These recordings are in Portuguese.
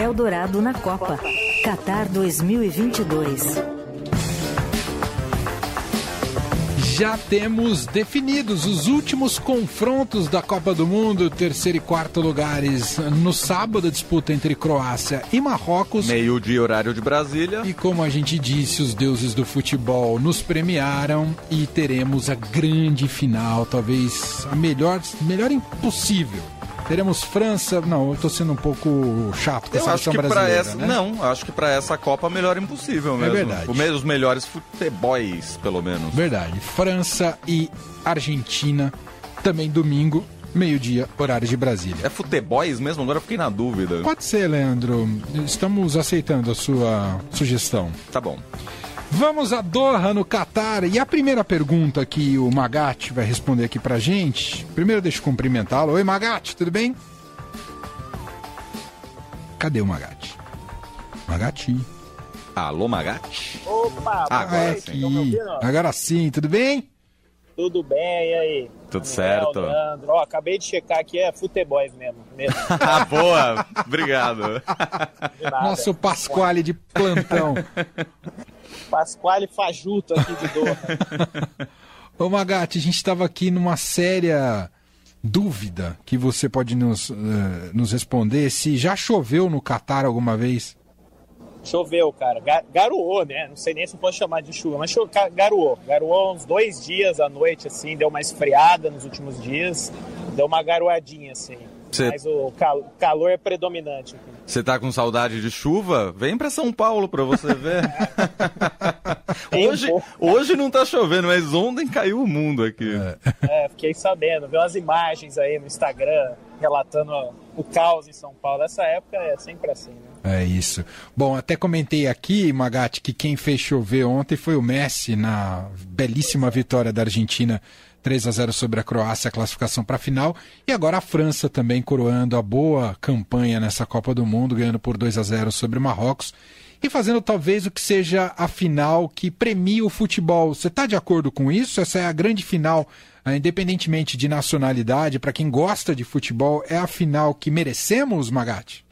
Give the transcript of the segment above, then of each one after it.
Eldorado na Copa. Qatar 2022. Já temos definidos os últimos confrontos da Copa do Mundo, terceiro e quarto lugares. No sábado, a disputa entre Croácia e Marrocos. Meio-dia, horário de Brasília. E como a gente disse, os deuses do futebol nos premiaram e teremos a grande final, talvez a melhor, melhor impossível Teremos França. Não, eu tô sendo um pouco chato com a seleção brasileira. Essa, né? Não, acho que para essa Copa melhor impossível mesmo. É verdade. Os melhores futebols, pelo menos. Verdade. França e Argentina, também domingo, meio-dia, horário de Brasília. É futebols mesmo? Agora eu fiquei na dúvida. Pode ser, Leandro. Estamos aceitando a sua sugestão. Tá bom. Vamos a Doha, no Catar. E a primeira pergunta que o Magatti vai responder aqui pra gente. Primeiro deixa eu cumprimentá-lo. Oi, Magatti, tudo bem? Cadê o Magatti? Magatti. Alô, Magatti? Opa, ah, agora é sim. Agora sim, tudo bem? Tudo bem, e aí? Tudo certo. Leandro. Ó, acabei de checar aqui, é futebol mesmo. mesmo. ah, boa! Obrigado. Nosso Pasquale de plantão. Pasquale Fajuto aqui de Doha. Ô Magatti, a gente estava aqui numa séria dúvida que você pode nos, uh, nos responder se já choveu no Catar alguma vez. Choveu, cara. Gar garoou, né? Não sei nem se pode chamar de chuva, mas garoou. Garoou uns dois dias à noite, assim, deu uma esfriada nos últimos dias, deu uma garoadinha, assim. Cê... Mas o cal calor é predominante. Você tá com saudade de chuva? Vem para São Paulo para você ver. hoje, hoje não tá chovendo, mas ontem caiu o mundo aqui. É, fiquei sabendo. Vi umas imagens aí no Instagram relatando o caos em São Paulo. Essa época é sempre assim, né? É isso. Bom, até comentei aqui, Magatti, que quem fez chover ontem foi o Messi na belíssima vitória da Argentina 3 a 0 sobre a Croácia, a classificação para a final. E agora a França também coroando a boa campanha nessa Copa do Mundo, ganhando por 2 a 0 sobre o Marrocos e fazendo talvez o que seja a final que premia o futebol. Você está de acordo com isso? Essa é a grande final, ah, independentemente de nacionalidade, para quem gosta de futebol, é a final que merecemos, Magatti?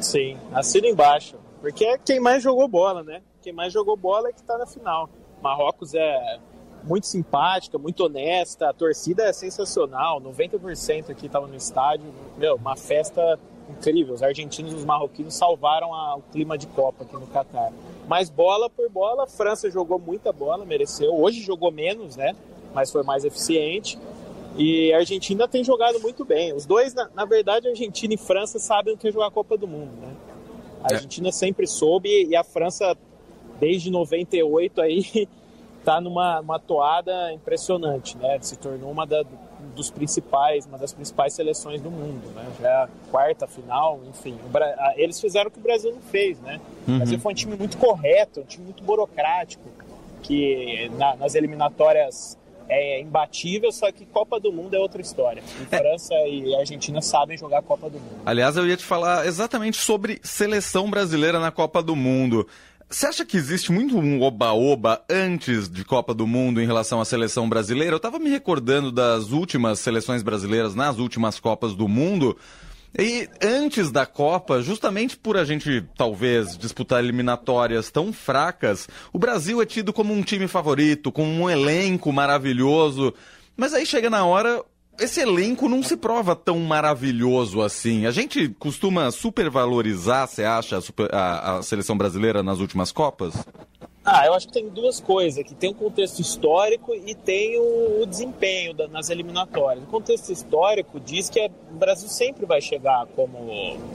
Sim, assina embaixo. Porque é quem mais jogou bola, né? Quem mais jogou bola é que está na final. Marrocos é muito simpática, muito honesta, a torcida é sensacional, 90% aqui estava no estádio, meu, uma festa incrível. Os argentinos e os marroquinos salvaram a, o clima de Copa aqui no Catar. Mas bola por bola, a França jogou muita bola, mereceu. Hoje jogou menos, né? Mas foi mais eficiente. E a Argentina tem jogado muito bem. Os dois, na, na verdade, Argentina e França sabem o que é jogar a Copa do Mundo, né? A é. Argentina é. sempre soube e a França, desde 98 aí, está numa uma toada impressionante, né? Se tornou uma da, dos principais, uma das principais seleções do mundo, né? Já é a quarta final, enfim. eles fizeram o que o Brasil não fez, né? Uhum. O Brasil foi um time muito correto, um time muito burocrático, que na, nas eliminatórias é imbatível, só que Copa do Mundo é outra história. E é. França e Argentina sabem jogar Copa do Mundo. Aliás, eu ia te falar exatamente sobre seleção brasileira na Copa do Mundo. Você acha que existe muito um oba-oba antes de Copa do Mundo em relação à seleção brasileira? Eu estava me recordando das últimas seleções brasileiras nas últimas Copas do Mundo. E antes da Copa, justamente por a gente talvez disputar eliminatórias tão fracas, o Brasil é tido como um time favorito, com um elenco maravilhoso. Mas aí chega na hora, esse elenco não se prova tão maravilhoso assim. A gente costuma supervalorizar, você acha, a, a, a, seleção brasileira nas últimas Copas? Ah, eu acho que tem duas coisas, que tem o contexto histórico e tem o, o desempenho da, nas eliminatórias. O contexto histórico diz que o Brasil sempre vai chegar como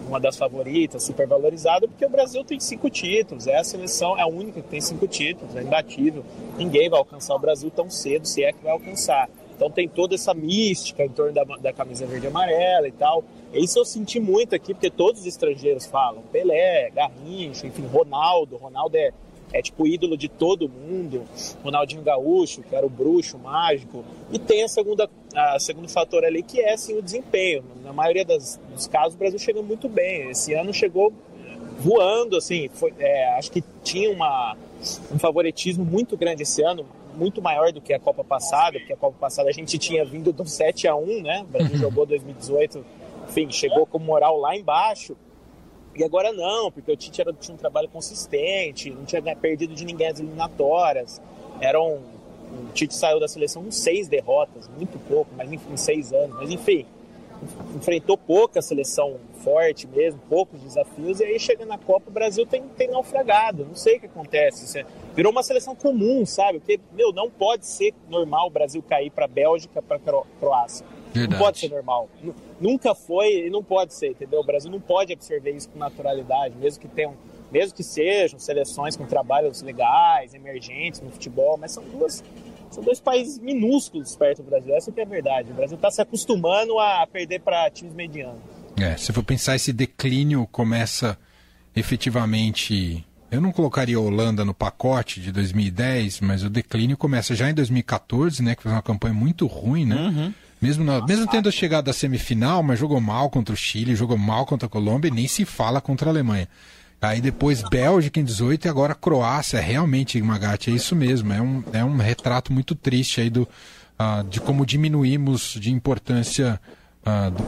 uma das favoritas, supervalorizada, porque o Brasil tem cinco títulos, é a seleção, é a única que tem cinco títulos, é imbatível. Ninguém vai alcançar o Brasil tão cedo, se é que vai alcançar. Então tem toda essa mística em torno da, da camisa verde e amarela e tal. Isso eu senti muito aqui, porque todos os estrangeiros falam. Pelé, Garrincha, enfim, Ronaldo. Ronaldo é, é tipo ídolo de todo mundo. Ronaldinho Gaúcho, que era o bruxo mágico. E tem a segunda, a segundo fator ali, que é assim, o desempenho. Na maioria das, dos casos, o Brasil chega muito bem. Esse ano chegou voando, assim. Foi, é, acho que tinha uma, um favoritismo muito grande esse ano muito maior do que a Copa passada, porque a Copa passada a gente tinha vindo do 7 a 1 né? O Brasil uhum. jogou 2018, enfim, chegou com moral lá embaixo. E agora não, porque o Tite era, tinha um trabalho consistente, não tinha perdido de ninguém as eliminatórias. Era um, o Tite saiu da seleção com seis derrotas, muito pouco, mas enfim, seis anos. Mas enfim, enfrentou pouca seleção forte mesmo, poucos desafios, e aí chega na Copa, o Brasil tem, tem naufragado. Não sei o que acontece. É, virou uma seleção comum, sabe? Porque, meu, não pode ser normal o Brasil cair para Bélgica, para Croácia. Verdade. Não pode ser normal. Nunca foi e não pode ser, entendeu? O Brasil não pode absorver isso com naturalidade, mesmo que tenham, mesmo que sejam seleções com trabalhos legais, emergentes no futebol, mas são duas são dois países minúsculos perto do Brasil. Essa que é a verdade. O Brasil está se acostumando a perder para times medianos. É, se for pensar esse declínio começa efetivamente eu não colocaria a Holanda no pacote de 2010, mas o declínio começa já em 2014, né? Que foi uma campanha muito ruim, né? Uhum. Mesmo, na, mesmo tendo chegado à semifinal, mas jogou mal contra o Chile, jogou mal contra a Colômbia e nem se fala contra a Alemanha. Aí depois Bélgica em 18 e agora Croácia. Realmente, Magatti, é isso mesmo. É um, é um retrato muito triste aí do, uh, de como diminuímos de importância ah, do,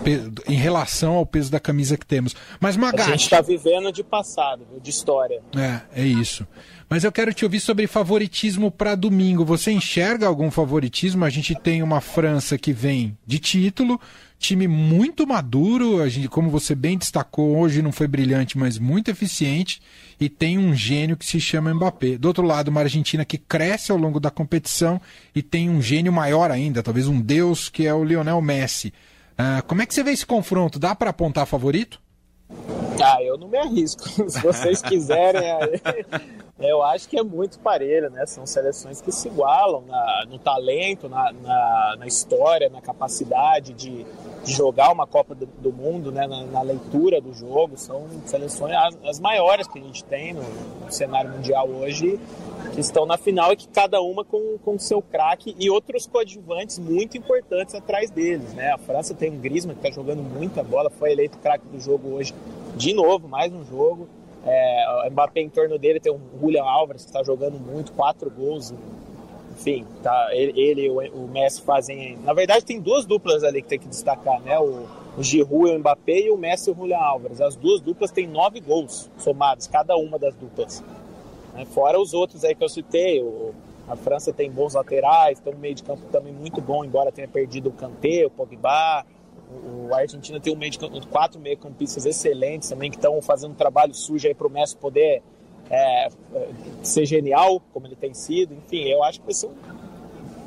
em relação ao peso da camisa que temos. Mas Magatti... A gente está vivendo de passado, de história. É, é isso. Mas eu quero te ouvir sobre favoritismo para domingo. Você enxerga algum favoritismo? A gente tem uma França que vem de título, time muito maduro, a gente, como você bem destacou, hoje não foi brilhante, mas muito eficiente, e tem um gênio que se chama Mbappé. Do outro lado, uma Argentina que cresce ao longo da competição e tem um gênio maior ainda, talvez um deus, que é o Lionel Messi. Uh, como é que você vê esse confronto? Dá para apontar favorito? Ah, eu não me arrisco. Se vocês quiserem, eu acho que é muito parelho, né? São seleções que se igualam na, no talento, na, na, na, história, na capacidade de, de jogar uma Copa do, do Mundo, né? Na, na, leitura do jogo. São seleções as, as maiores que a gente tem no, no cenário mundial hoje que estão na final e que cada uma com o seu craque e outros coadjuvantes muito importantes atrás deles. Né? A França tem um Griezmann que está jogando muita bola, foi eleito craque do jogo hoje de novo, mais um jogo. É, o Mbappé em torno dele tem o Julian Álvares que está jogando muito, quatro gols. Enfim, tá, ele, e o, Messi fazem. Na verdade, tem duas duplas ali que tem que destacar, né? O, o Giroud e o Mbappé e o Messi e o Julian Álvares. As duas duplas têm nove gols somados, cada uma das duplas. Né? Fora os outros aí que eu citei, o, a França tem bons laterais, tem um meio de campo também muito bom, embora tenha perdido o Kanté, o Pogba. O, o Argentina tem um meio de campo, quatro meio campistas excelentes também, que estão fazendo um trabalho sujo aí para o Messi poder é, ser genial, como ele tem sido. Enfim, eu acho que vai ser um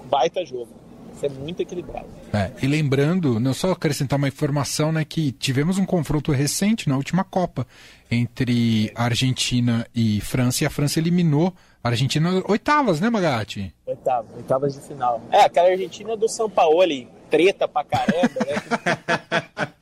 baita jogo. Vai ser muito equilibrado. É, e lembrando, não só acrescentar uma informação, né, que tivemos um confronto recente na última Copa entre Argentina e França, e a França eliminou a Argentina oitavas, né, Magatti? Oitavas, oitavas de final. É, aquela Argentina do São Paulo, treta pra caramba, né?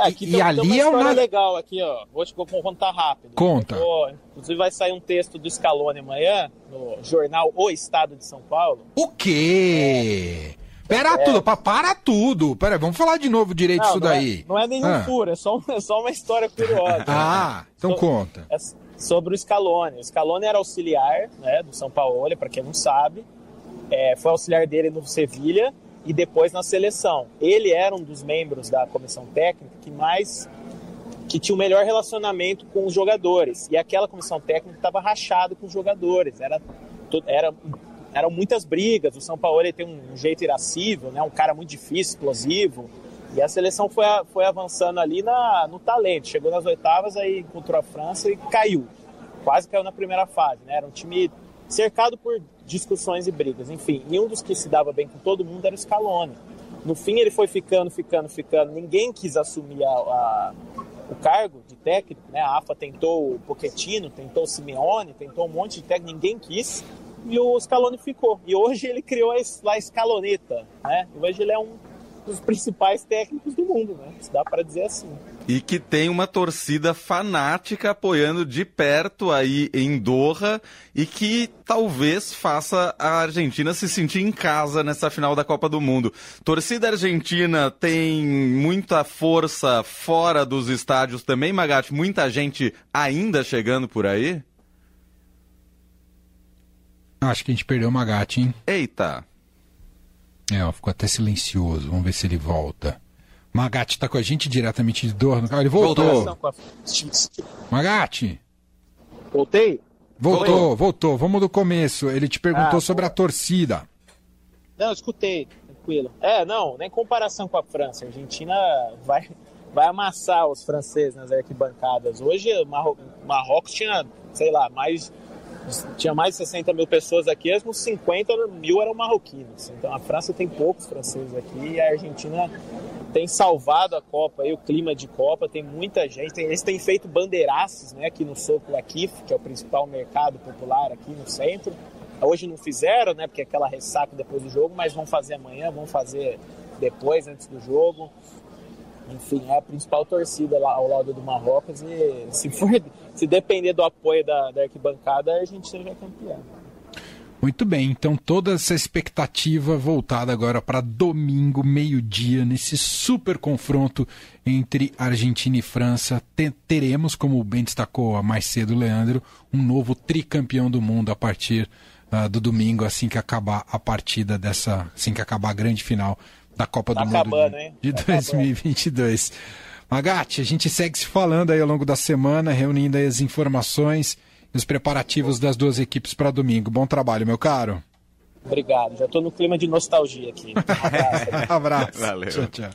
Ah, aqui e, tem, ali tem uma é uma... legal aqui, ó. Vou te contar rápido. Conta. Vou, inclusive vai sair um texto do Scaloni amanhã no jornal O Estado de São Paulo. O quê? É. Pera é. tudo, para tudo. Pera, vamos falar de novo direito isso daí. É, não é nenhum ah. furo, é só, é só uma história curiosa. ah, então so, conta. É sobre o Scaloni. O Scaloni era auxiliar né, do São Paulo, para quem não sabe. É, foi auxiliar dele no Sevilha e depois na seleção. Ele era um dos membros da comissão técnica que mais que tinha o melhor relacionamento com os jogadores. E aquela comissão técnica estava rachada com os jogadores. Era, era eram muitas brigas. O São Paulo ele tem um jeito irascível, né? um cara muito difícil, explosivo. E a seleção foi, foi avançando ali na, no talento. Chegou nas oitavas, aí encontrou a França e caiu. Quase caiu na primeira fase. Né? Era um time cercado por discussões e brigas. Enfim, e um dos que se dava bem com todo mundo era o Scaloni. No fim, ele foi ficando, ficando, ficando. Ninguém quis assumir a, a, o cargo de técnico. Né? A AFA tentou o Pochettino, tentou o Simeone, tentou um monte de técnico. Ninguém quis e o Scaloni ficou. E hoje ele criou a Scaloneta, né? E hoje ele é um dos principais técnicos do mundo, né? Se dá para dizer assim. E que tem uma torcida fanática apoiando de perto aí em Doha e que talvez faça a Argentina se sentir em casa nessa final da Copa do Mundo. Torcida argentina tem muita força fora dos estádios também, Magatti? Muita gente ainda chegando por aí? Acho que a gente perdeu o Magatti, hein? Eita! É, ó, ficou até silencioso. Vamos ver se ele volta. Magatti está com a gente diretamente de Doha. Ele voltou. voltou. Magatti. Voltei? Voltou, voltou. Vamos do começo. Ele te perguntou ah, sobre a torcida. Não, escutei, tranquilo. É, não, nem comparação com a França. A Argentina vai, vai amassar os franceses nas arquibancadas. Hoje, Marro Marrocos tinha, sei lá, mais tinha mais de 60 mil pessoas aqui, uns 50 mil eram marroquinos. Então a França tem poucos franceses aqui e a Argentina tem salvado a Copa e o clima de Copa, tem muita gente. Eles têm feito bandeiraços né, aqui no Soco Aquif, que é o principal mercado popular aqui no centro. Hoje não fizeram, né, porque é aquela ressaca depois do jogo, mas vão fazer amanhã, vão fazer depois, antes do jogo. Enfim, é a principal torcida lá ao lado do Marrocos e se, for, se depender do apoio da, da arquibancada, a gente seja campeão. Muito bem, então toda essa expectativa voltada agora para domingo, meio-dia, nesse super confronto entre Argentina e França. Teremos, como bem destacou mais cedo Leandro, um novo tricampeão do mundo a partir uh, do domingo, assim que acabar a partida dessa. assim que acabar a grande final da Copa tá do Mundo de, de 2022. Magatti, a gente segue se falando aí ao longo da semana, reunindo as informações e os preparativos das duas equipes para domingo. Bom trabalho, meu caro. Obrigado, já estou no clima de nostalgia aqui. Um abraço. abraço. Valeu. Tchau, tchau.